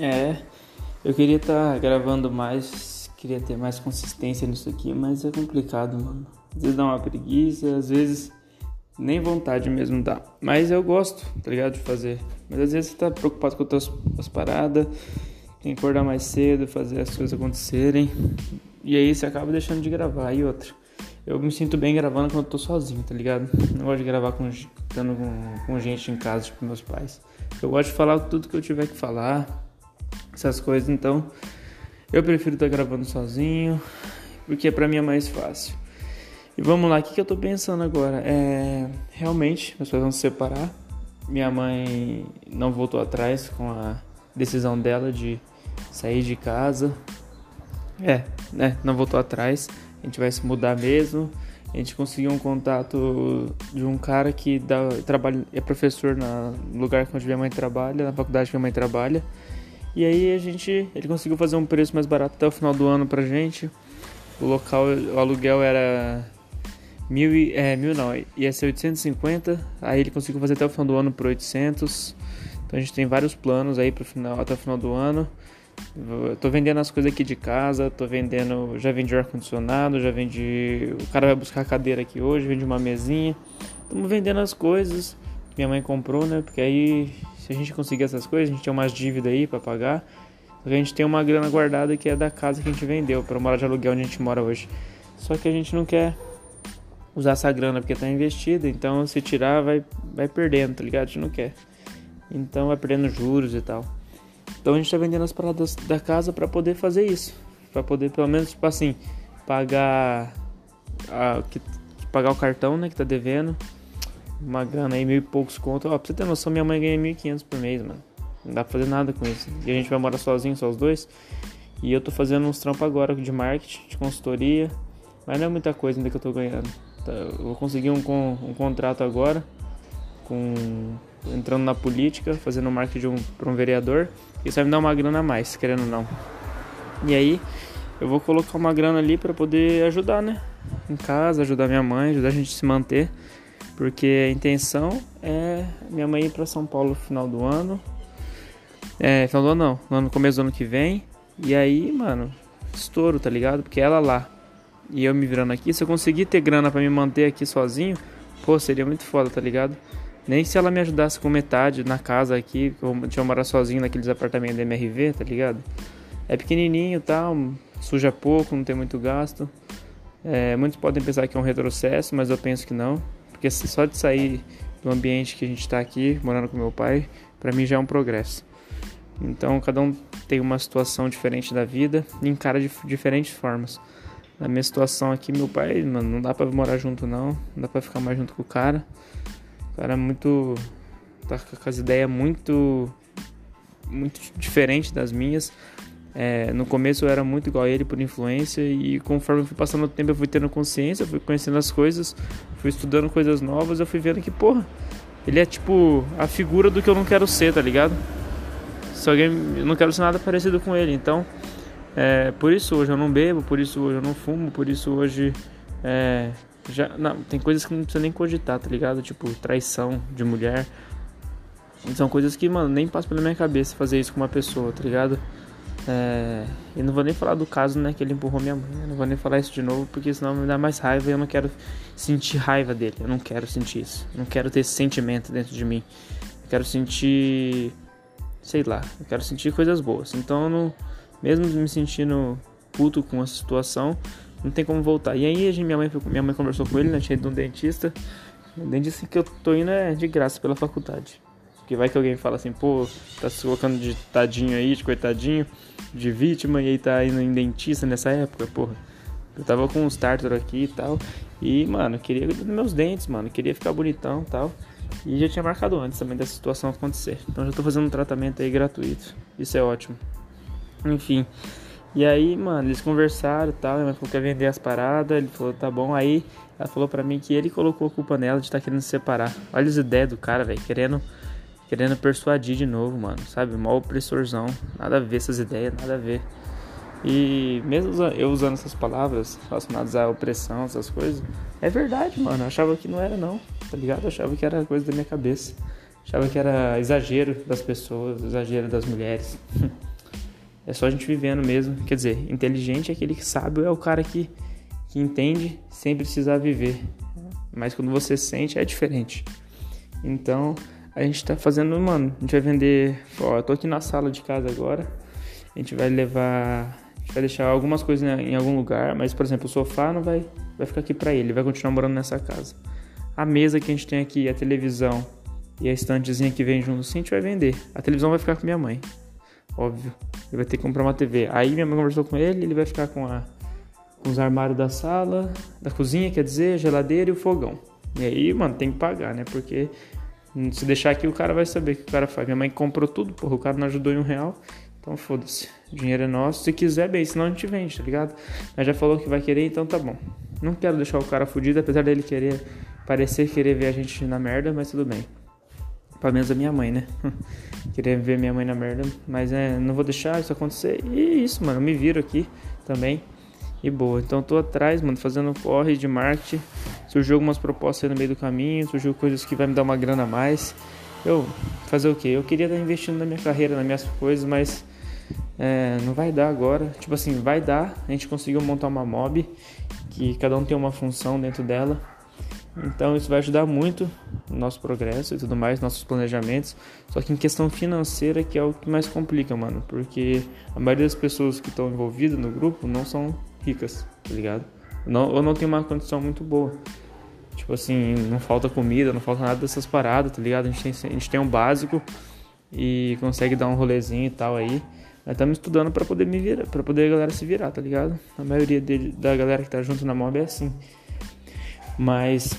É, eu queria estar tá gravando mais, queria ter mais consistência nisso aqui, mas é complicado, mano. Às vezes dá uma preguiça, às vezes nem vontade mesmo dá. Mas eu gosto, tá ligado? De fazer. Mas às vezes você tá preocupado com as, as paradas, tem que acordar mais cedo, fazer as coisas acontecerem. E aí você acaba deixando de gravar. E outra, eu me sinto bem gravando quando eu tô sozinho, tá ligado? Não gosto de gravar com, estando com, com gente em casa, tipo meus pais. Eu gosto de falar tudo que eu tiver que falar, essas coisas, então eu prefiro estar tá gravando sozinho, porque para mim é mais fácil. E vamos lá, o que, que eu tô pensando agora? É, realmente, nós vamos se separar. Minha mãe não voltou atrás com a decisão dela de sair de casa. É, né? Não voltou atrás. A gente vai se mudar mesmo. A gente conseguiu um contato de um cara que dá, trabalha, é professor no lugar onde minha mãe trabalha, na faculdade que minha mãe trabalha. E aí a gente, ele conseguiu fazer um preço mais barato até o final do ano pra gente. O local, o aluguel era mil, é, mil não, ia ser 850. Aí ele conseguiu fazer até o final do ano por 800. Então a gente tem vários planos aí pro final, até o final do ano. Eu tô vendendo as coisas aqui de casa, tô vendendo, já vendi ar condicionado, já vendi, o cara vai buscar a cadeira aqui hoje, vendi uma mesinha. Estamos vendendo as coisas minha mãe comprou, né? Porque aí se a gente conseguir essas coisas, a gente tem umas dívidas aí para pagar. A gente tem uma grana guardada que é da casa que a gente vendeu para morar de aluguel onde a gente mora hoje. Só que a gente não quer usar essa grana porque tá investida, então se tirar vai vai perdendo, tá ligado? A gente não quer. Então vai perdendo juros e tal. Então a gente tá vendendo as paradas da casa para poder fazer isso, para poder pelo menos tipo assim, pagar a, que, pagar o cartão, né, que tá devendo uma grana aí, mil e poucos conto. Ó, pra você ter noção, minha mãe ganha 1.500 por mês, mano. Não dá pra fazer nada com isso. E a gente vai morar sozinho, só os dois. E eu tô fazendo uns trampos agora de marketing, de consultoria. Mas não é muita coisa ainda que eu tô ganhando. Tá, eu vou conseguir um, um contrato agora, com entrando na política, fazendo marketing um, pra um vereador. Isso vai me dar uma grana a mais, querendo ou não. E aí, eu vou colocar uma grana ali para poder ajudar, né? Em casa, ajudar minha mãe, ajudar a gente a se manter. Porque a intenção é minha mãe ir para São Paulo no final do ano. É, final do ano não, no começo do ano que vem. E aí, mano, estouro, tá ligado? Porque ela lá e eu me virando aqui, se eu conseguir ter grana para me manter aqui sozinho, pô, seria muito foda, tá ligado? Nem se ela me ajudasse com metade na casa aqui, que eu tinha morar sozinho naqueles apartamentos da MRV, tá ligado? É pequenininho e tal, suja pouco, não tem muito gasto. É, muitos podem pensar que é um retrocesso, mas eu penso que não. Porque só de sair do ambiente que a gente está aqui, morando com meu pai, para mim já é um progresso. Então cada um tem uma situação diferente da vida e encara de diferentes formas. Na minha situação aqui, meu pai, mano, não dá pra morar junto não, não dá pra ficar mais junto com o cara. O cara é muito. tá com as ideias muito. muito diferente das minhas. É, no começo eu era muito igual a ele por influência e conforme eu fui passando o tempo eu fui tendo consciência, fui conhecendo as coisas, fui estudando coisas novas, eu fui vendo que, porra, ele é tipo a figura do que eu não quero ser, tá ligado? Se alguém, eu não quero ser nada parecido com ele, então, é, por isso hoje eu não bebo, por isso hoje eu não fumo, por isso hoje é, já, não, tem coisas que não precisa nem cogitar, tá ligado? Tipo, traição de mulher. São coisas que, mano, nem passa pela minha cabeça fazer isso com uma pessoa, tá ligado? É, e não vou nem falar do caso, né, que ele empurrou minha mãe. Eu não vou nem falar isso de novo, porque senão me dá mais raiva e eu não quero sentir raiva dele. Eu não quero sentir isso. Eu não quero ter esse sentimento dentro de mim. Eu quero sentir. Sei lá, eu quero sentir coisas boas. Então, não, mesmo me sentindo puto com a situação, não tem como voltar. E aí, minha mãe, minha mãe conversou com ele, né, tinha ido um dentista. O dentista que eu tô indo é de graça pela faculdade. Porque vai que alguém fala assim, pô, tá se colocando de tadinho aí, de coitadinho, de vítima, e aí tá indo em dentista nessa época, porra. Eu tava com uns tártaro aqui e tal. E, mano, queria dos meus dentes, mano. Queria ficar bonitão e tal. E já tinha marcado antes também dessa situação acontecer. Então já tô fazendo um tratamento aí gratuito. Isso é ótimo. Enfim. E aí, mano, eles conversaram e tal. Mãe falou que ia vender as paradas. Ele falou, tá bom. Aí ela falou pra mim que ele colocou a culpa nela de estar tá querendo se separar. Olha as ideias do cara, velho. Querendo querendo persuadir de novo, mano, sabe? Mal opressorzão, nada a ver essas ideias, nada a ver. E mesmo eu usando essas palavras relacionadas à opressão, essas coisas, é verdade, mano. Eu achava que não era, não, tá ligado? Eu achava que era coisa da minha cabeça. Achava que era exagero das pessoas, exagero das mulheres. É só a gente vivendo mesmo. Quer dizer, inteligente é aquele que sabe, é o cara que, que entende sem precisar viver. Mas quando você sente, é diferente. Então, a gente tá fazendo, mano, a gente vai vender. Ó, eu tô aqui na sala de casa agora. A gente vai levar. A gente vai deixar algumas coisas em algum lugar, mas, por exemplo, o sofá não vai, vai ficar aqui pra ele, vai continuar morando nessa casa. A mesa que a gente tem aqui, a televisão e a estantezinha que vem junto, sim, a gente vai vender. A televisão vai ficar com minha mãe. Óbvio. Ele vai ter que comprar uma TV. Aí minha mãe conversou com ele, ele vai ficar com, a, com os armários da sala, da cozinha, quer dizer, geladeira e o fogão. E aí, mano, tem que pagar, né? Porque se deixar aqui, o cara vai saber o que o cara faz. Minha mãe comprou tudo, porra, o cara não ajudou em um real. Então foda-se. Dinheiro é nosso. Se quiser, bem, senão a gente vende, tá ligado? Mas já falou que vai querer, então tá bom. Não quero deixar o cara fudido, apesar dele querer parecer querer ver a gente na merda, mas tudo bem. Pelo menos a minha mãe, né? querer ver minha mãe na merda. Mas é, não vou deixar isso acontecer. E isso, mano. Eu me viro aqui também. E boa. Então tô atrás, mano, fazendo corre de marketing. Surgiu algumas propostas aí no meio do caminho, surgiu coisas que vai me dar uma grana a mais. Eu fazer o quê? Eu queria estar investindo na minha carreira, nas minhas coisas, mas é, não vai dar agora. Tipo assim, vai dar. A gente conseguiu montar uma mob que cada um tem uma função dentro dela. Então isso vai ajudar muito no nosso progresso e tudo mais, nossos planejamentos. Só que em questão financeira que é o que mais complica, mano, porque a maioria das pessoas que estão envolvidas no grupo não são ricas, tá ligado? Não, não tem uma condição muito boa. Tipo assim, não falta comida, não falta nada dessas paradas, tá ligado? A gente tem, a gente tem um básico e consegue dar um rolezinho e tal aí. Nós estamos estudando para poder me virar, para poder a galera se virar, tá ligado? A maioria dele, da galera que tá junto na mob é assim. Mas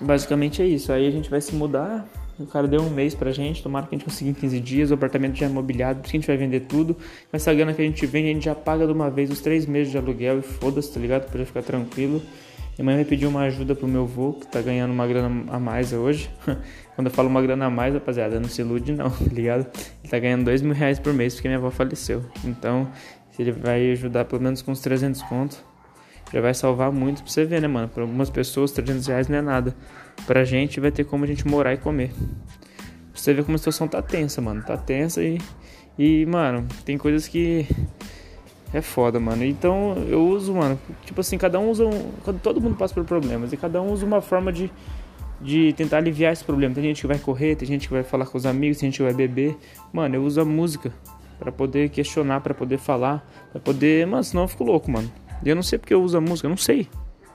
basicamente é isso. Aí a gente vai se mudar. O cara deu um mês pra gente, tomara que a gente consiga em 15 dias. O apartamento já é mobiliado, por isso que a gente vai vender tudo. Com essa grana que a gente vende, a gente já paga de uma vez os três meses de aluguel e foda-se, tá ligado? Pra ficar tranquilo. Minha mãe me pediu uma ajuda pro meu avô, que tá ganhando uma grana a mais hoje. Quando eu falo uma grana a mais, rapaziada, não se ilude não, tá ligado? Ele tá ganhando dois mil reais por mês porque minha avó faleceu. Então, ele vai ajudar pelo menos com uns 300 contos, já vai salvar muito pra você ver, né, mano? Pra algumas pessoas, 300 reais não é nada. Pra gente, vai ter como a gente morar e comer. Pra você ver como a situação tá tensa, mano. Tá tensa e. E, mano, tem coisas que. É foda, mano. Então eu uso, mano. Tipo assim, cada um usa um. Todo mundo passa por problemas. E cada um usa uma forma de, de tentar aliviar esse problema. Tem gente que vai correr, tem gente que vai falar com os amigos, tem gente que vai beber. Mano, eu uso a música para poder questionar, para poder falar, para poder. Mano, senão eu fico louco, mano. E eu não sei porque eu uso a música, eu não sei.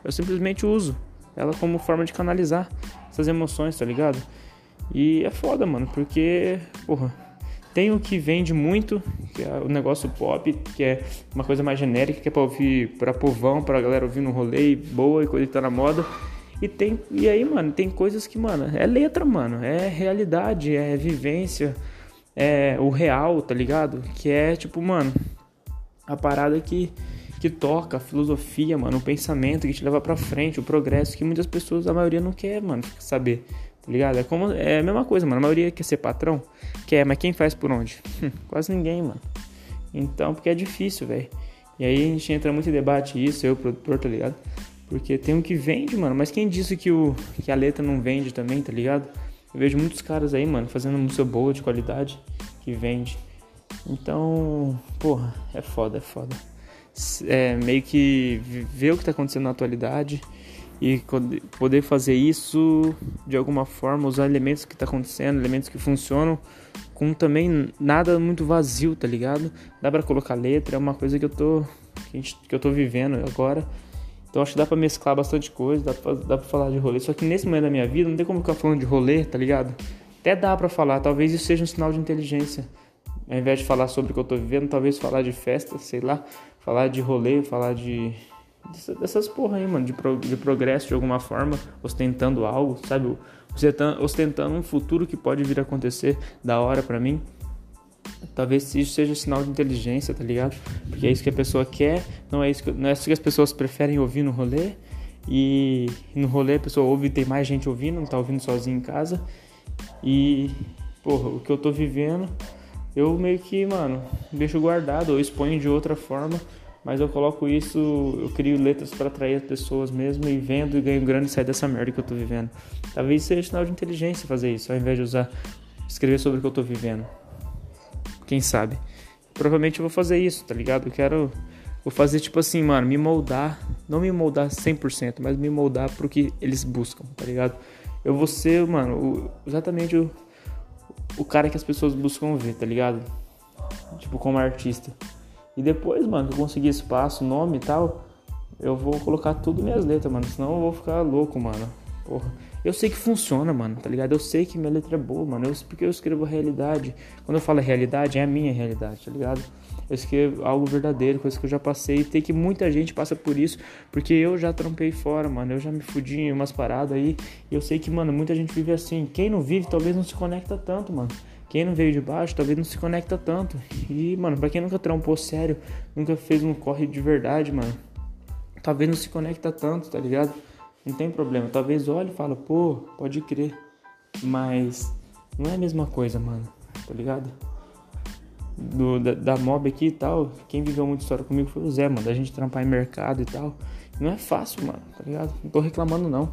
Eu simplesmente uso ela como forma de canalizar essas emoções, tá ligado? E é foda, mano, porque, porra, tem o que vende muito, que é o negócio pop, que é uma coisa mais genérica, que é pra ouvir pra povão, pra galera ouvir no rolê, boa e coisa que tá na moda. E tem, e aí, mano, tem coisas que, mano, é letra, mano, é realidade, é vivência, é o real, tá ligado? Que é tipo, mano, a parada que que toca a filosofia, mano, o pensamento que te leva para frente, o progresso que muitas pessoas, a maioria não quer, mano, saber, tá ligado? É como é a mesma coisa, mano. A maioria quer ser patrão, quer, mas quem faz por onde? Hum, quase ninguém, mano. Então, porque é difícil, velho. E aí a gente entra muito em debate isso, eu, produtor, tá ligado? Porque tem um que vende, mano, mas quem disse que o que a letra não vende também, tá ligado? Eu vejo muitos caras aí, mano, fazendo música boa, de qualidade, que vende. Então, porra, é foda, é foda é, meio que ver o que está acontecendo na atualidade e poder fazer isso de alguma forma, usar elementos que está acontecendo, elementos que funcionam, com também nada muito vazio, tá ligado? Dá para colocar letra, é uma coisa que eu tô que, gente, que eu tô vivendo agora. Então acho que dá pra mesclar bastante coisa, dá pra, dá pra falar de rolê. Só que nesse momento da minha vida não tem como ficar falando de rolê, tá ligado? Até dá pra falar, talvez isso seja um sinal de inteligência. Ao invés de falar sobre o que eu tô vivendo, talvez falar de festa, sei lá falar de rolê, falar de. dessas porra aí, mano, de, pro, de progresso de alguma forma, ostentando algo, sabe? Ostentando um futuro que pode vir a acontecer da hora pra mim. Talvez isso seja sinal de inteligência, tá ligado? Porque é isso que a pessoa quer, não é isso que, não é isso que as pessoas preferem ouvir no rolê. E no rolê a pessoa ouve tem mais gente ouvindo, não tá ouvindo sozinho em casa. E, porra, o que eu tô vivendo eu meio que, mano, deixo guardado ou exponho de outra forma, mas eu coloco isso, eu crio letras para atrair as pessoas mesmo e vendo e ganho grana e sair dessa merda que eu tô vivendo. Talvez seja sinal de inteligência fazer isso, ao invés de usar escrever sobre o que eu tô vivendo. Quem sabe? provavelmente eu vou fazer isso, tá ligado? Eu quero. Vou fazer tipo assim, mano, me moldar. Não me moldar 100%, mas me moldar pro que eles buscam, tá ligado? Eu vou ser, mano, exatamente o, o cara que as pessoas buscam ver, tá ligado? Tipo, como artista. E depois, mano, que eu conseguir espaço, nome e tal, eu vou colocar tudo minhas letras, mano. Senão eu vou ficar louco, mano. Porra. Eu sei que funciona, mano, tá ligado? Eu sei que minha letra é boa, mano. Eu, porque eu escrevo realidade. Quando eu falo realidade, é a minha realidade, tá ligado? Eu escrevo algo verdadeiro, coisa que eu já passei. Tem que muita gente passa por isso, porque eu já trampei fora, mano. Eu já me fudi em umas paradas aí. E eu sei que, mano, muita gente vive assim. Quem não vive, talvez não se conecta tanto, mano. Quem não veio de baixo, talvez não se conecta tanto. E, mano, pra quem nunca trampou sério, nunca fez um corre de verdade, mano, talvez não se conecta tanto, tá ligado? Não tem problema. Talvez olhe e fala, pô, pode crer. Mas não é a mesma coisa, mano. Tá ligado? Do, da, da, mob aqui e tal, quem viveu muita história comigo foi o Zé, mano. Da gente trampar em mercado e tal. Não é fácil, mano, tá ligado? Não tô reclamando não, tá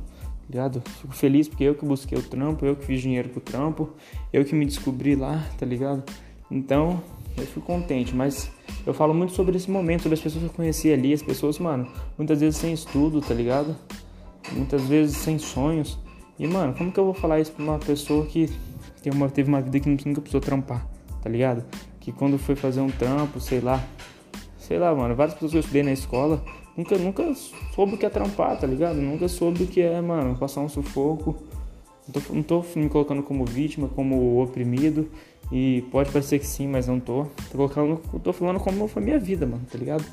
ligado? Fico feliz porque eu que busquei o trampo, eu que fiz dinheiro pro trampo, eu que me descobri lá, tá ligado? Então, eu fico contente, mas eu falo muito sobre esse momento, sobre as pessoas que eu conheci ali, as pessoas, mano, muitas vezes sem estudo, tá ligado? muitas vezes sem sonhos. E, mano, como que eu vou falar isso pra uma pessoa que tem uma, teve uma vida que nunca precisou trampar, tá ligado? Que quando foi fazer um trampo, sei lá, sei lá, mano, várias pessoas que eu estudei na escola nunca, nunca soube o que é trampar, tá ligado? Nunca soube o que é, mano, passar um sufoco. Não tô, não tô me colocando como vítima, como oprimido. E pode parecer que sim, mas não tô. Tô, colocando, tô falando como foi minha vida, mano, tá ligado?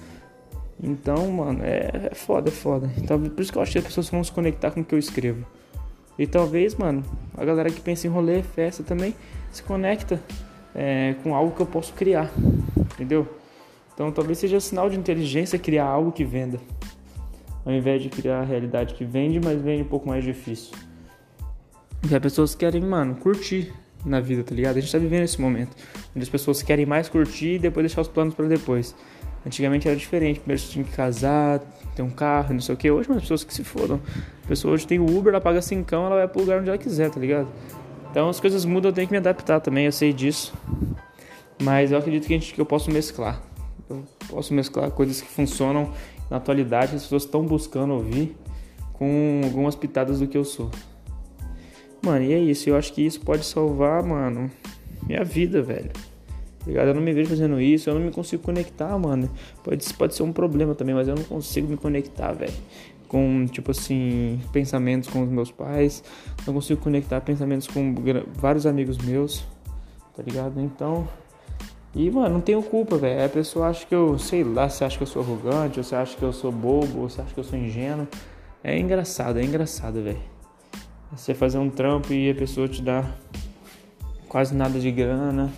Então, mano, é, é foda, é foda. Então, por isso que eu acho que as pessoas vão se conectar com o que eu escrevo. E talvez, mano, a galera que pensa em rolê, festa também, se conecta é, com algo que eu posso criar. Entendeu? Então talvez seja sinal de inteligência criar algo que venda. Ao invés de criar a realidade que vende, mas vende um pouco mais difícil. Porque as pessoas querem, mano, curtir na vida, tá ligado? A gente tá vivendo esse momento. Onde as pessoas querem mais curtir e depois deixar os planos para depois. Antigamente era diferente, primeiro você tinha que casar, ter um carro, não sei o que. Hoje, as pessoas que se foram. A pessoa hoje tem o Uber, ela paga cincão, ela vai pro lugar onde ela quiser, tá ligado? Então as coisas mudam, eu tenho que me adaptar também, eu sei disso. Mas eu acredito que, a gente, que eu posso mesclar. Eu posso mesclar coisas que funcionam na atualidade, as pessoas estão buscando ouvir, com algumas pitadas do que eu sou. Mano, e é isso. Eu acho que isso pode salvar, mano, minha vida, velho ligado? Eu não me vejo fazendo isso, eu não me consigo conectar, mano. Pode, pode ser um problema também, mas eu não consigo me conectar, velho. Com, tipo assim, pensamentos com os meus pais. Não consigo conectar pensamentos com vários amigos meus, tá ligado? Então. E, mano, não tenho culpa, velho. A pessoa acha que eu, sei lá, você acha que eu sou arrogante, ou você acha que eu sou bobo, ou você acha que eu sou ingênuo. É engraçado, é engraçado, velho. Você fazer um trampo e a pessoa te dá quase nada de grana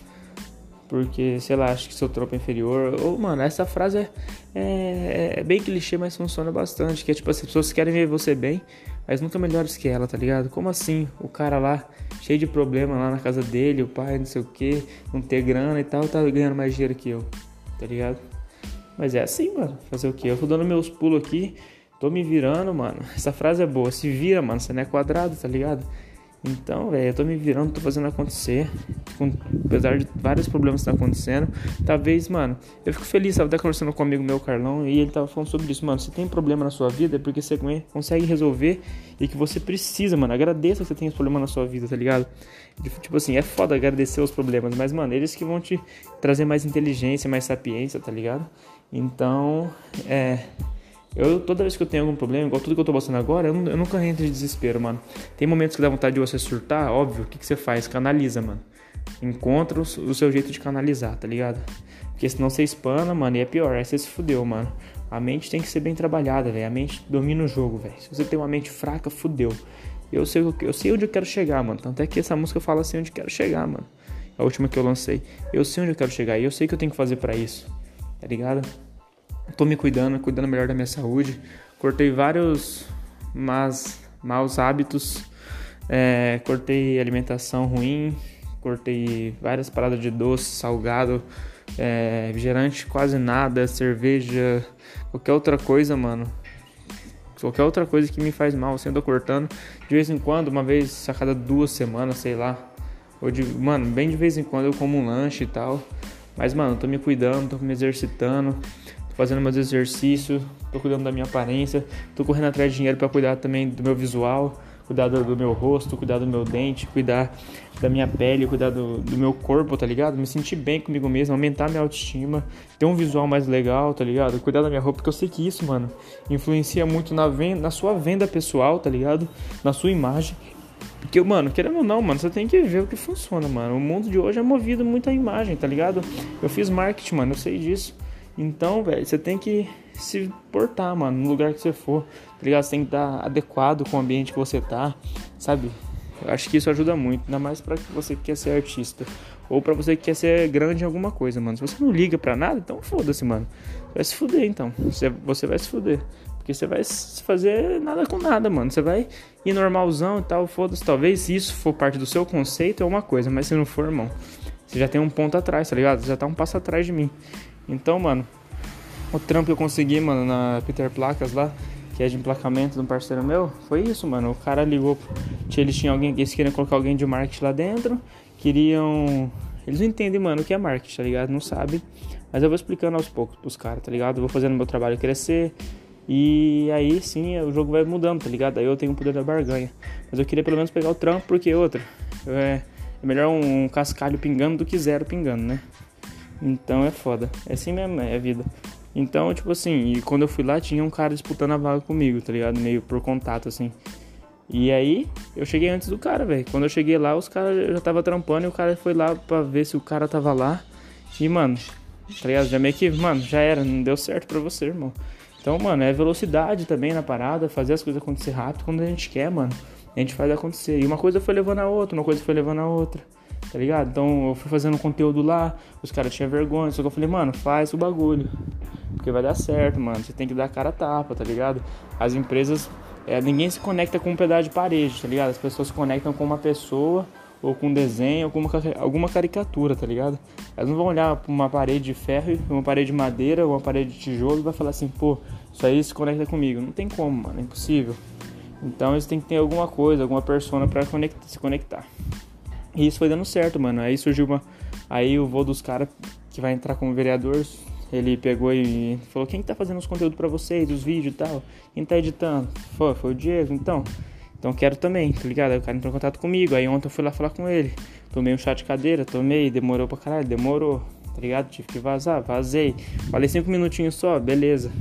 porque, sei lá, acho que seu é inferior. Ou, mano, essa frase é, é, é, bem clichê, mas funciona bastante. Que é tipo, as pessoas querem ver você bem, mas nunca melhores que ela, tá ligado? Como assim? O cara lá, cheio de problema lá na casa dele, o pai, não sei o que, não ter grana e tal, tá ganhando mais dinheiro que eu, tá ligado? Mas é assim, mano. Fazer o que? Eu tô dando meus pulos aqui, tô me virando, mano. Essa frase é boa. Se vira, mano. Você não é quadrado, tá ligado? Então, velho, eu tô me virando, tô fazendo acontecer. Com, apesar de vários problemas que estão acontecendo. Talvez, mano, eu fico feliz, tava até conversando com um amigo meu, Carlão, e ele tava falando sobre isso, mano. Se tem problema na sua vida, é porque você consegue resolver e que você precisa, mano. Agradeça que você tem esse problema na sua vida, tá ligado? Tipo assim, é foda agradecer os problemas, mas, mano, eles que vão te trazer mais inteligência, mais sapiência, tá ligado? Então, é. Eu, toda vez que eu tenho algum problema, igual tudo que eu tô passando agora, eu, eu nunca entro em desespero, mano. Tem momentos que dá vontade de você surtar, óbvio, o que, que você faz? Canaliza, mano. Encontra o, o seu jeito de canalizar, tá ligado? Porque senão você espana, mano, e é pior, aí você se fudeu, mano. A mente tem que ser bem trabalhada, velho. A mente domina o jogo, velho. Se você tem uma mente fraca, fudeu. Eu sei, eu sei onde eu quero chegar, mano. Tanto é que essa música fala assim onde eu quero chegar, mano. A última que eu lancei. Eu sei onde eu quero chegar e eu sei o que eu tenho que fazer para isso. Tá ligado? Tô me cuidando, cuidando melhor da minha saúde. Cortei vários maus hábitos, é, cortei alimentação ruim, cortei várias paradas de doce, salgado, é, refrigerante, quase nada, cerveja, qualquer outra coisa, mano. Qualquer outra coisa que me faz mal, assim, eu tô cortando de vez em quando, uma vez a cada duas semanas, sei lá. Ou de, mano, bem de vez em quando eu como um lanche e tal. Mas, mano, tô me cuidando, tô me exercitando, fazendo meus exercícios, tô cuidando da minha aparência, tô correndo atrás de dinheiro para cuidar também do meu visual, cuidar do, meu rosto, cuidar do meu dente, cuidar da minha pele, cuidar do, do, meu corpo, tá ligado? Me sentir bem comigo mesmo, aumentar minha autoestima, ter um visual mais legal, tá ligado? Cuidar da minha roupa, porque eu sei que isso, mano, influencia muito na, venda, na sua venda pessoal, tá ligado? Na sua imagem. Porque, mano, querendo ou não, mano, você tem que ver o que funciona, mano. O mundo de hoje é movido muito à imagem, tá ligado? Eu fiz marketing, mano, eu sei disso. Então, velho, você tem que se portar, mano, no lugar que você for, tá ligado? Você tem que estar adequado com o ambiente que você tá, sabe? Eu acho que isso ajuda muito, ainda mais para você que quer ser artista ou para você que quer ser grande em alguma coisa, mano. Se você não liga para nada, então foda-se, mano. Vai se fuder, então. Você, vai se fuder. Porque você vai fazer nada com nada, mano. Você vai ir normalzão e tal, foda-se. Talvez isso for parte do seu conceito é uma coisa, mas se não for, irmão, você já tem um ponto atrás, tá ligado? Você já tá um passo atrás de mim. Então, mano, o trampo que eu consegui, mano, na Peter Placas lá, que é de emplacamento de um parceiro meu, foi isso, mano. O cara ligou, eles tinham alguém, eles queriam colocar alguém de marketing lá dentro, queriam. Eles não entendem, mano, o que é marketing, tá ligado? Não sabem. Mas eu vou explicando aos poucos pros caras, tá ligado? Eu vou fazendo meu trabalho crescer, e aí sim o jogo vai mudando, tá ligado? Aí eu tenho o poder da barganha. Mas eu queria pelo menos pegar o trampo, porque outra. É, é melhor um cascalho pingando do que zero pingando, né? Então é foda. É assim mesmo, é a vida. Então, tipo assim, e quando eu fui lá tinha um cara disputando a vaga comigo, tá ligado? Meio por contato, assim. E aí, eu cheguei antes do cara, velho. Quando eu cheguei lá, os caras já tava trampando e o cara foi lá pra ver se o cara tava lá. E, mano, tá ligado? Já meio que, mano, já era, não deu certo pra você, irmão. Então, mano, é velocidade também na parada, fazer as coisas acontecer rápido quando a gente quer, mano. A gente faz acontecer. E uma coisa foi levando a outra, uma coisa foi levando a outra. Tá ligado? Então eu fui fazendo conteúdo lá, os caras tinham vergonha, só que eu falei, mano, faz o bagulho. Porque vai dar certo, mano. Você tem que dar a cara a tapa, tá ligado? As empresas. É, ninguém se conecta com um pedaço de parede, tá ligado? As pessoas se conectam com uma pessoa ou com um desenho, ou com uma, alguma caricatura, tá ligado? Elas não vão olhar pra uma parede de ferro, uma parede de madeira, uma parede de tijolo e vai falar assim, pô, isso aí se conecta comigo. Não tem como, mano, é impossível. Então eles têm que ter alguma coisa, alguma persona para se conectar. E isso foi dando certo, mano. Aí surgiu uma. Aí o voo dos caras que vai entrar como vereador, ele pegou e falou: Quem tá fazendo os conteúdos para vocês, os vídeos e tal? Quem tá editando? Foi, foi o Diego, então. Então quero também, tá ligado? Aí o cara entrou em contato comigo. Aí ontem eu fui lá falar com ele. Tomei um chá de cadeira, tomei, demorou pra caralho, demorou, tá ligado? Tive que vazar, vazei. Falei cinco minutinhos só, beleza.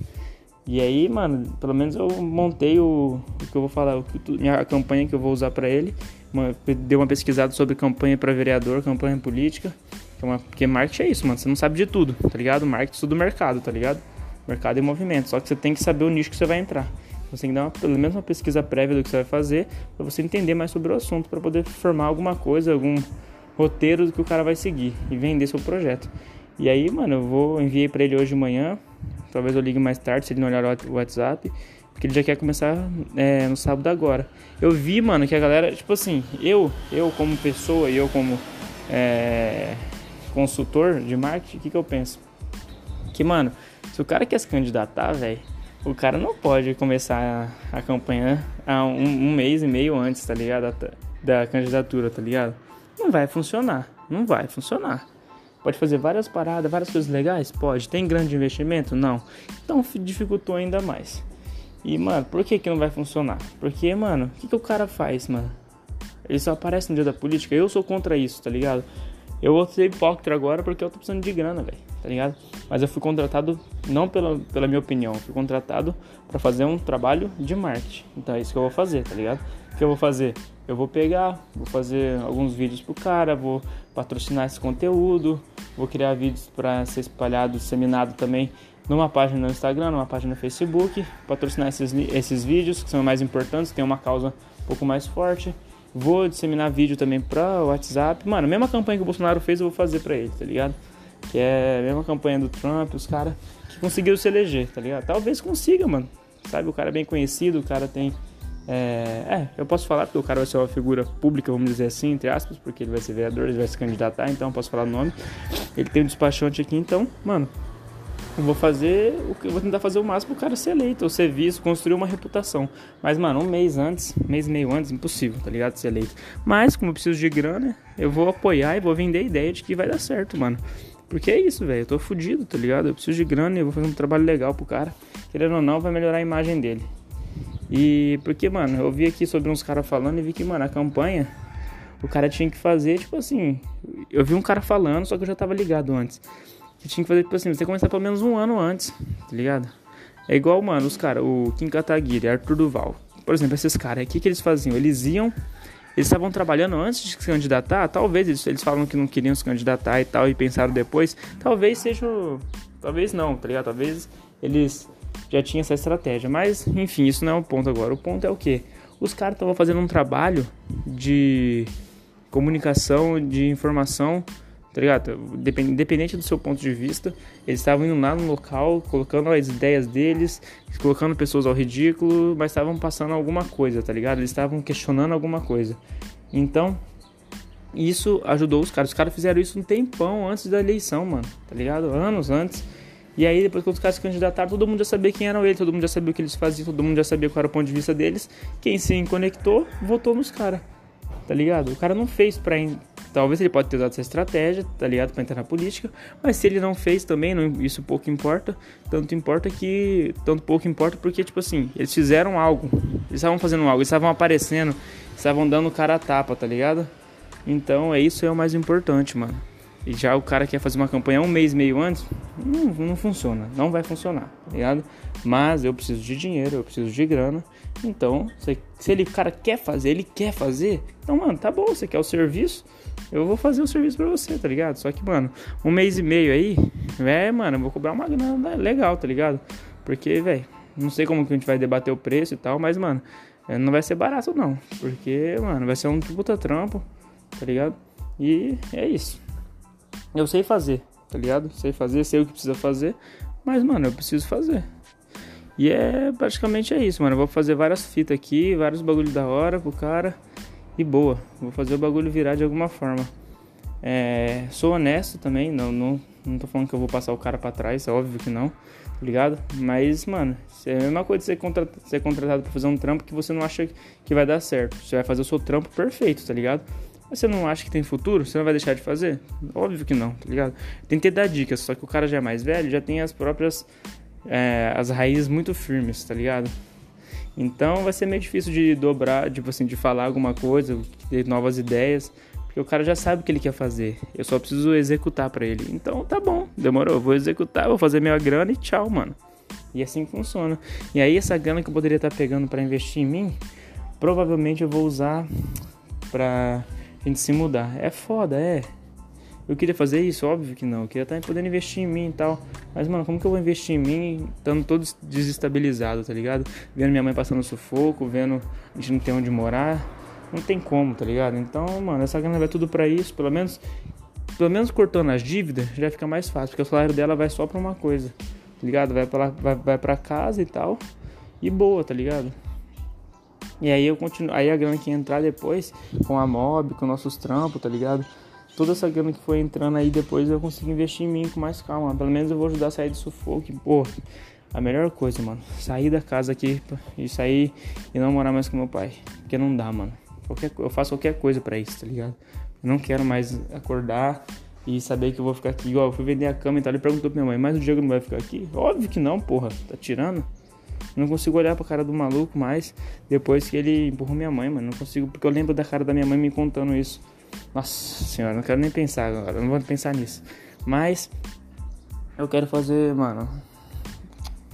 E aí, mano, pelo menos eu montei o, o que eu vou falar, o que, a campanha que eu vou usar para ele. Uma, dei uma pesquisada sobre campanha para vereador, campanha política. Que é uma, porque marketing é isso, mano. Você não sabe de tudo, tá ligado? Marketing é tudo mercado, tá ligado? Mercado e movimento. Só que você tem que saber o nicho que você vai entrar. Você tem que dar uma, pelo menos uma pesquisa prévia do que você vai fazer para você entender mais sobre o assunto, para poder formar alguma coisa, algum roteiro do que o cara vai seguir e vender seu projeto. E aí, mano, eu vou enviei para ele hoje de manhã. Talvez eu ligue mais tarde se ele não olhar o WhatsApp, porque ele já quer começar é, no sábado agora. Eu vi, mano, que a galera, tipo assim, eu, eu como pessoa e eu como é, consultor de marketing, o que que eu penso? Que, mano, se o cara quer se candidatar, velho o cara não pode começar a, a campanha há um, um, mês e meio antes, tá ligado? Da, da, candidatura, tá ligado? Não vai funcionar. Não vai funcionar. Pode fazer várias paradas, várias coisas legais? Pode. Tem grande investimento? Não. Então dificultou ainda mais. E, mano, por que que não vai funcionar? Porque, mano, o que, que o cara faz, mano? Ele só aparece no dia da política. Eu sou contra isso, tá ligado? Eu vou ser hipócrita agora porque eu tô precisando de grana, velho, tá ligado? Mas eu fui contratado não pela, pela minha opinião, fui contratado para fazer um trabalho de marketing. Então é isso que eu vou fazer, tá ligado? O que eu vou fazer? Eu vou pegar, vou fazer alguns vídeos pro cara, vou patrocinar esse conteúdo, vou criar vídeos para ser espalhado, disseminado também numa página no Instagram, numa página no Facebook, patrocinar esses, esses vídeos que são mais importantes, tem uma causa um pouco mais forte Vou disseminar vídeo também pra WhatsApp. Mano, a mesma campanha que o Bolsonaro fez, eu vou fazer pra ele, tá ligado? Que é a mesma campanha do Trump, os caras que conseguiram se eleger, tá ligado? Talvez consiga, mano. Sabe, o cara é bem conhecido, o cara tem. É, é, eu posso falar porque o cara vai ser uma figura pública, vamos dizer assim, entre aspas, porque ele vai ser vereador, ele vai se candidatar, então eu posso falar o nome. Ele tem um despachante aqui, então, mano, eu vou fazer o que vou tentar fazer o máximo pro cara ser eleito ou ser visto, construir uma reputação. Mas, mano, um mês antes, mês e meio antes, impossível, tá ligado? Ser eleito. Mas, como eu preciso de grana, eu vou apoiar e vou vender a ideia de que vai dar certo, mano. Porque é isso, velho. Eu tô fudido, tá ligado? Eu preciso de grana e eu vou fazer um trabalho legal pro cara. Querendo ou não, vai melhorar a imagem dele. E porque, mano, eu vi aqui sobre uns caras falando e vi que, mano, a campanha o cara tinha que fazer, tipo assim. Eu vi um cara falando, só que eu já tava ligado antes. Que tinha que fazer, tipo assim, você começar pelo menos um ano antes, tá ligado? É igual, mano, os caras, o Kim Kataguiri, Arthur Duval. Por exemplo, esses caras, o que, que eles faziam? Eles iam. Eles estavam trabalhando antes de se candidatar, talvez eles, eles falam que não queriam se candidatar e tal, e pensaram depois. Talvez seja. Talvez não, tá ligado? Talvez eles já tinham essa estratégia. Mas, enfim, isso não é o ponto agora. O ponto é o que? Os caras estavam fazendo um trabalho de comunicação, de informação, tá ligado? Independente do seu ponto de vista, eles estavam indo lá no local, colocando as ideias deles, colocando pessoas ao ridículo, mas estavam passando alguma coisa, tá ligado? Eles estavam questionando alguma coisa. Então, isso ajudou os caras. Os caras fizeram isso um tempão antes da eleição, mano, tá ligado? Anos antes. E aí, depois que os caras se candidataram, todo mundo já sabia quem eram eles, todo mundo já sabia o que eles faziam, todo mundo já sabia qual era o ponto de vista deles. Quem se conectou, votou nos caras tá ligado? O cara não fez pra. Talvez ele pode ter usado essa estratégia, tá ligado? Pra entrar na política, mas se ele não fez também, não, isso pouco importa. Tanto importa que. Tanto pouco importa porque, tipo assim, eles fizeram algo. Eles estavam fazendo algo, eles estavam aparecendo, estavam dando cara a tapa, tá ligado? Então é isso é o mais importante, mano. E já o cara quer fazer uma campanha um mês meio antes, não, não funciona, não vai funcionar, tá ligado? Mas eu preciso de dinheiro, eu preciso de grana. Então, se, se ele cara quer fazer, ele quer fazer, então, mano, tá bom, você quer o serviço, eu vou fazer o serviço pra você, tá ligado? Só que, mano, um mês e meio aí, é, mano, eu vou cobrar uma grana legal, tá ligado? Porque, velho, não sei como que a gente vai debater o preço e tal, mas, mano, é, não vai ser barato não. Porque, mano, vai ser um puta trampo, tá ligado? E é isso. Eu sei fazer, tá ligado? Sei fazer, sei o que precisa fazer, mas, mano, eu preciso fazer. E é praticamente é isso, mano. Eu vou fazer várias fitas aqui, vários bagulho da hora pro cara. E boa, vou fazer o bagulho virar de alguma forma. É, sou honesto também, não, não, não tô falando que eu vou passar o cara pra trás, é óbvio que não, tá ligado? Mas, mano, é a mesma coisa de ser, ser contratado pra fazer um trampo que você não acha que vai dar certo. Você vai fazer o seu trampo perfeito, tá ligado? Você não acha que tem futuro? Você não vai deixar de fazer? Óbvio que não, tá ligado? Tentei dar dicas, só que o cara já é mais velho, já tem as próprias. É, as raízes muito firmes, tá ligado? Então vai ser meio difícil de dobrar, tipo assim, de falar alguma coisa, ter novas ideias, porque o cara já sabe o que ele quer fazer. Eu só preciso executar para ele. Então tá bom, demorou, vou executar, vou fazer minha grana e tchau, mano. E assim funciona. E aí essa grana que eu poderia estar tá pegando para investir em mim, provavelmente eu vou usar pra gente se mudar. É foda, é. Eu queria fazer isso? Óbvio que não. Eu queria estar podendo investir em mim e tal. Mas, mano, como que eu vou investir em mim estando todo desestabilizado, tá ligado? Vendo minha mãe passando sufoco, vendo a gente não tem onde morar. Não tem como, tá ligado? Então, mano, essa grana vai tudo para isso. Pelo menos, pelo menos cortando as dívidas, já fica mais fácil. Porque o salário dela vai só pra uma coisa, tá ligado? Vai pra, vai, vai pra casa e tal. E boa, tá ligado? E aí eu continuo, aí a grana que entrar depois com a mob, com nossos trampos, tá ligado? Toda essa grana que foi entrando aí depois eu consigo investir em mim com mais calma. Pelo menos eu vou ajudar a sair do sufoco. Pô, a melhor coisa, mano, sair da casa aqui e sair e não morar mais com meu pai. Porque não dá, mano. Qualquer, eu faço qualquer coisa para isso, tá ligado? Eu não quero mais acordar e saber que eu vou ficar aqui. Igual, eu fui vender a cama e tal. Ele perguntou pra minha mãe, mas o Diego não vai ficar aqui? Óbvio que não, porra. Tá tirando? Não consigo olhar pra cara do maluco mais depois que ele empurrou minha mãe, mano. Não consigo, porque eu lembro da cara da minha mãe me contando isso. Nossa senhora, não quero nem pensar agora, não vou pensar nisso. Mas eu quero fazer, mano.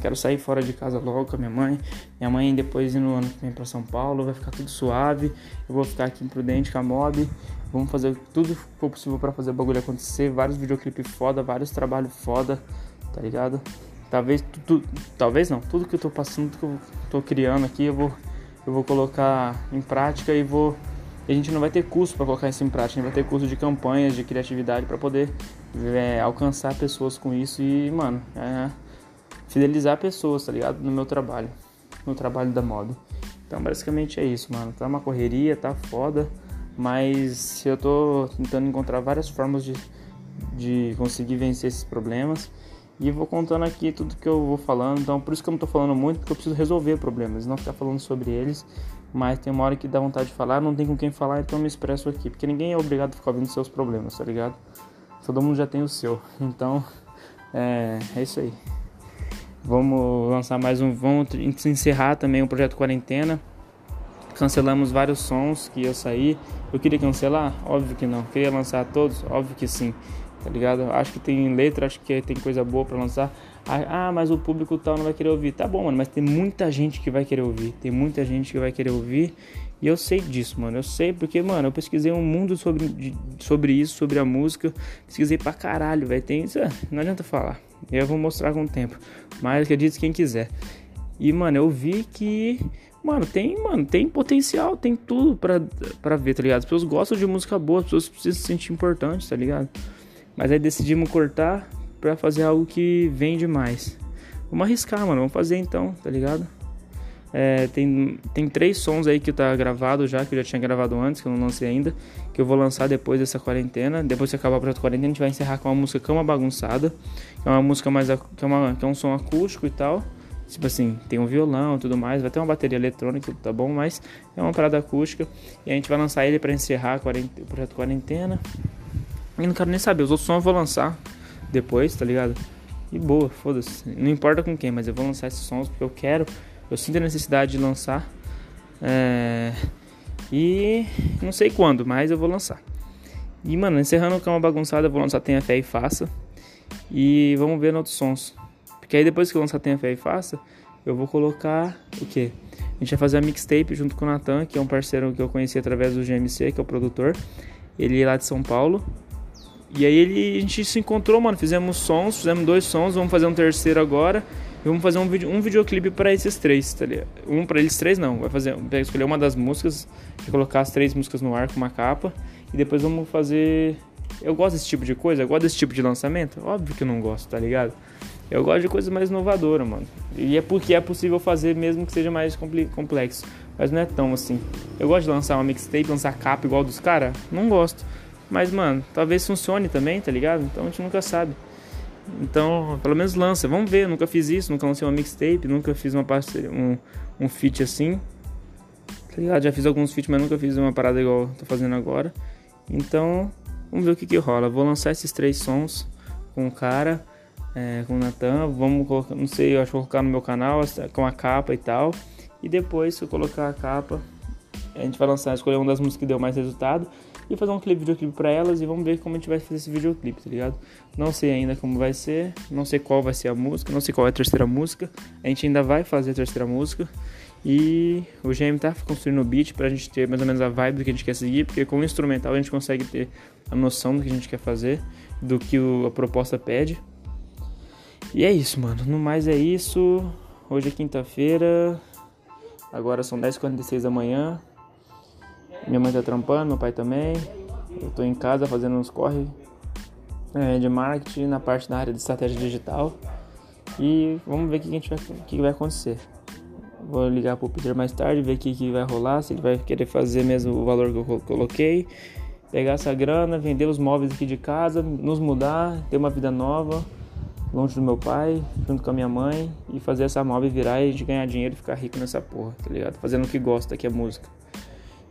Quero sair fora de casa logo com a minha mãe. Minha mãe depois indo ano que vem pra São Paulo, vai ficar tudo suave. Eu vou ficar aqui imprudente com a mob. Vamos fazer tudo que for possível para fazer o bagulho acontecer. Vários videoclipes foda, vários trabalhos foda, tá ligado? Talvez tudo, talvez não, tudo que eu tô passando, tudo que eu tô criando aqui, eu vou eu vou colocar em prática e vou a gente não vai ter custo para colocar isso em prática, a gente vai ter custo de campanhas, de criatividade para poder é, alcançar pessoas com isso e, mano, é, fidelizar pessoas, tá ligado? No meu trabalho, no trabalho da moda. Então, basicamente é isso, mano. Tá uma correria, tá foda, mas eu tô tentando encontrar várias formas de, de conseguir vencer esses problemas. E vou contando aqui tudo que eu vou falando. Então, por isso que eu não tô falando muito, porque eu preciso resolver problemas, não ficar falando sobre eles. Mas tem uma hora que dá vontade de falar, não tem com quem falar, então eu me expresso aqui. Porque ninguém é obrigado a ficar ouvindo seus problemas, tá ligado? todo mundo já tem o seu. Então, é, é isso aí. Vamos lançar mais um. Vamos encerrar também o projeto Quarentena. Cancelamos vários sons que ia sair. Eu queria cancelar? Óbvio que não. Queria lançar todos? Óbvio que sim. Tá ligado? Acho que tem letra, acho que tem coisa boa para lançar. Ah, mas o público tal não vai querer ouvir. Tá bom, mano, mas tem muita gente que vai querer ouvir. Tem muita gente que vai querer ouvir. E eu sei disso, mano. Eu sei porque, mano, eu pesquisei um mundo sobre, sobre isso, sobre a música. Pesquisei pra caralho, velho. Tem isso, não adianta falar. Eu vou mostrar com o tempo. Mas acredite quem quiser. E, mano, eu vi que. Mano, tem, mano, tem potencial, tem tudo pra, pra ver, tá ligado? As pessoas gostam de música boa, as pessoas precisam se sentir importantes, tá ligado? Mas aí decidimos cortar pra fazer algo que vende mais. Vamos arriscar, mano. Vamos fazer então, tá ligado? É, tem, tem três sons aí que tá gravado já, que eu já tinha gravado antes, que eu não lancei ainda, que eu vou lançar depois dessa quarentena. Depois que acabar o projeto quarentena, a gente vai encerrar com uma música Cama Bagunçada, que é uma música mais que é, uma, que é um som acústico e tal. Tipo assim, tem um violão e tudo mais, vai ter uma bateria eletrônica, tá bom? Mas é uma parada acústica. E a gente vai lançar ele para encerrar o projeto quarentena. E não quero nem saber, os outros sons eu vou lançar depois, tá ligado? E boa, foda-se. Não importa com quem, mas eu vou lançar esses sons porque eu quero eu sinto a necessidade de lançar. É... E não sei quando, mas eu vou lançar. E, mano, encerrando com uma bagunçada, eu vou lançar Tenha Fé e Faça. E vamos ver outros sons. Porque aí depois que eu lançar Tenha Fé e Faça, eu vou colocar o quê? A gente vai fazer a mixtape junto com o Natan, que é um parceiro que eu conheci através do GMC, que é o produtor. Ele é lá de São Paulo. E aí ele, a gente se encontrou, mano. Fizemos sons, fizemos dois sons, vamos fazer um terceiro agora. E vamos fazer um, vídeo, um videoclipe para esses três, tá ligado? Um para eles três não, vai fazer, vai escolher uma das músicas, colocar as três músicas no ar com uma capa e depois vamos fazer eu gosto desse tipo de coisa, eu gosto desse tipo de lançamento? Óbvio que eu não gosto, tá ligado? Eu gosto de coisa mais inovadora, mano. E é porque é possível fazer mesmo que seja mais complexo. Mas não é tão assim. Eu gosto de lançar uma mixtape, lançar capa igual dos caras? Não gosto. Mas, mano, talvez funcione também, tá ligado? Então a gente nunca sabe. Então, pelo menos lança. Vamos ver. Nunca fiz isso, nunca lancei uma mixtape, nunca fiz uma parceria, um, um feat assim. Tá ligado? Já fiz alguns feats, mas nunca fiz uma parada igual tô fazendo agora. Então, vamos ver o que que rola. Vou lançar esses três sons com o cara, é, com o Natan. Vamos colocar, não sei, eu acho que vou colocar no meu canal com a capa e tal. E depois, se eu colocar a capa, a gente vai lançar, escolher uma das músicas que deu mais resultado e fazer um clipe, videoclipe pra elas e vamos ver como a gente vai fazer esse videoclipe, tá ligado? Não sei ainda como vai ser, não sei qual vai ser a música, não sei qual é a terceira música. A gente ainda vai fazer a terceira música. E o GM tá construindo o beat pra gente ter mais ou menos a vibe do que a gente quer seguir, porque com o instrumental a gente consegue ter a noção do que a gente quer fazer, do que o, a proposta pede. E é isso, mano. No mais é isso. Hoje é quinta-feira. Agora são 10h46 da manhã. Minha mãe tá trampando, meu pai também. Eu tô em casa fazendo uns corre é, de marketing na parte da área de estratégia digital. E vamos ver o que, vai, que vai acontecer. Vou ligar pro Peter mais tarde, ver o que, que vai rolar, se ele vai querer fazer mesmo o valor que eu coloquei. Pegar essa grana, vender os móveis aqui de casa, nos mudar, ter uma vida nova, longe do meu pai, junto com a minha mãe, e fazer essa móvel virar e gente ganhar dinheiro e ficar rico nessa porra, tá ligado? Fazendo o que gosta, que é música.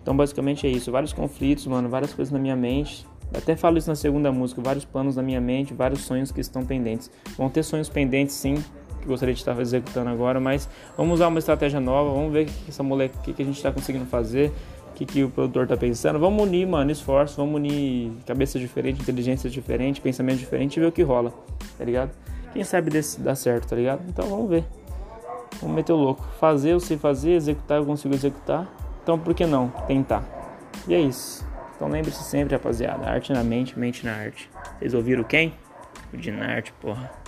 Então, basicamente é isso. Vários conflitos, mano, várias coisas na minha mente. Até falo isso na segunda música. Vários planos na minha mente, vários sonhos que estão pendentes. Vão ter sonhos pendentes, sim, que gostaria de estar executando agora, mas vamos usar uma estratégia nova. Vamos ver o que, essa moleque, o que, a gente está conseguindo fazer. O que, que o produtor está pensando. Vamos unir, mano, esforço. Vamos unir cabeças diferentes, inteligências diferentes, pensamentos diferentes e ver o que rola, tá ligado? Quem sabe desse, dar certo, tá ligado? Então vamos ver. Vamos meter o louco. Fazer, eu sei fazer, executar, eu consigo executar. Então por que não tentar? E é isso. Então lembre-se sempre, rapaziada, arte na mente, mente na arte. Vocês ouviram quem? O Dinarte, porra.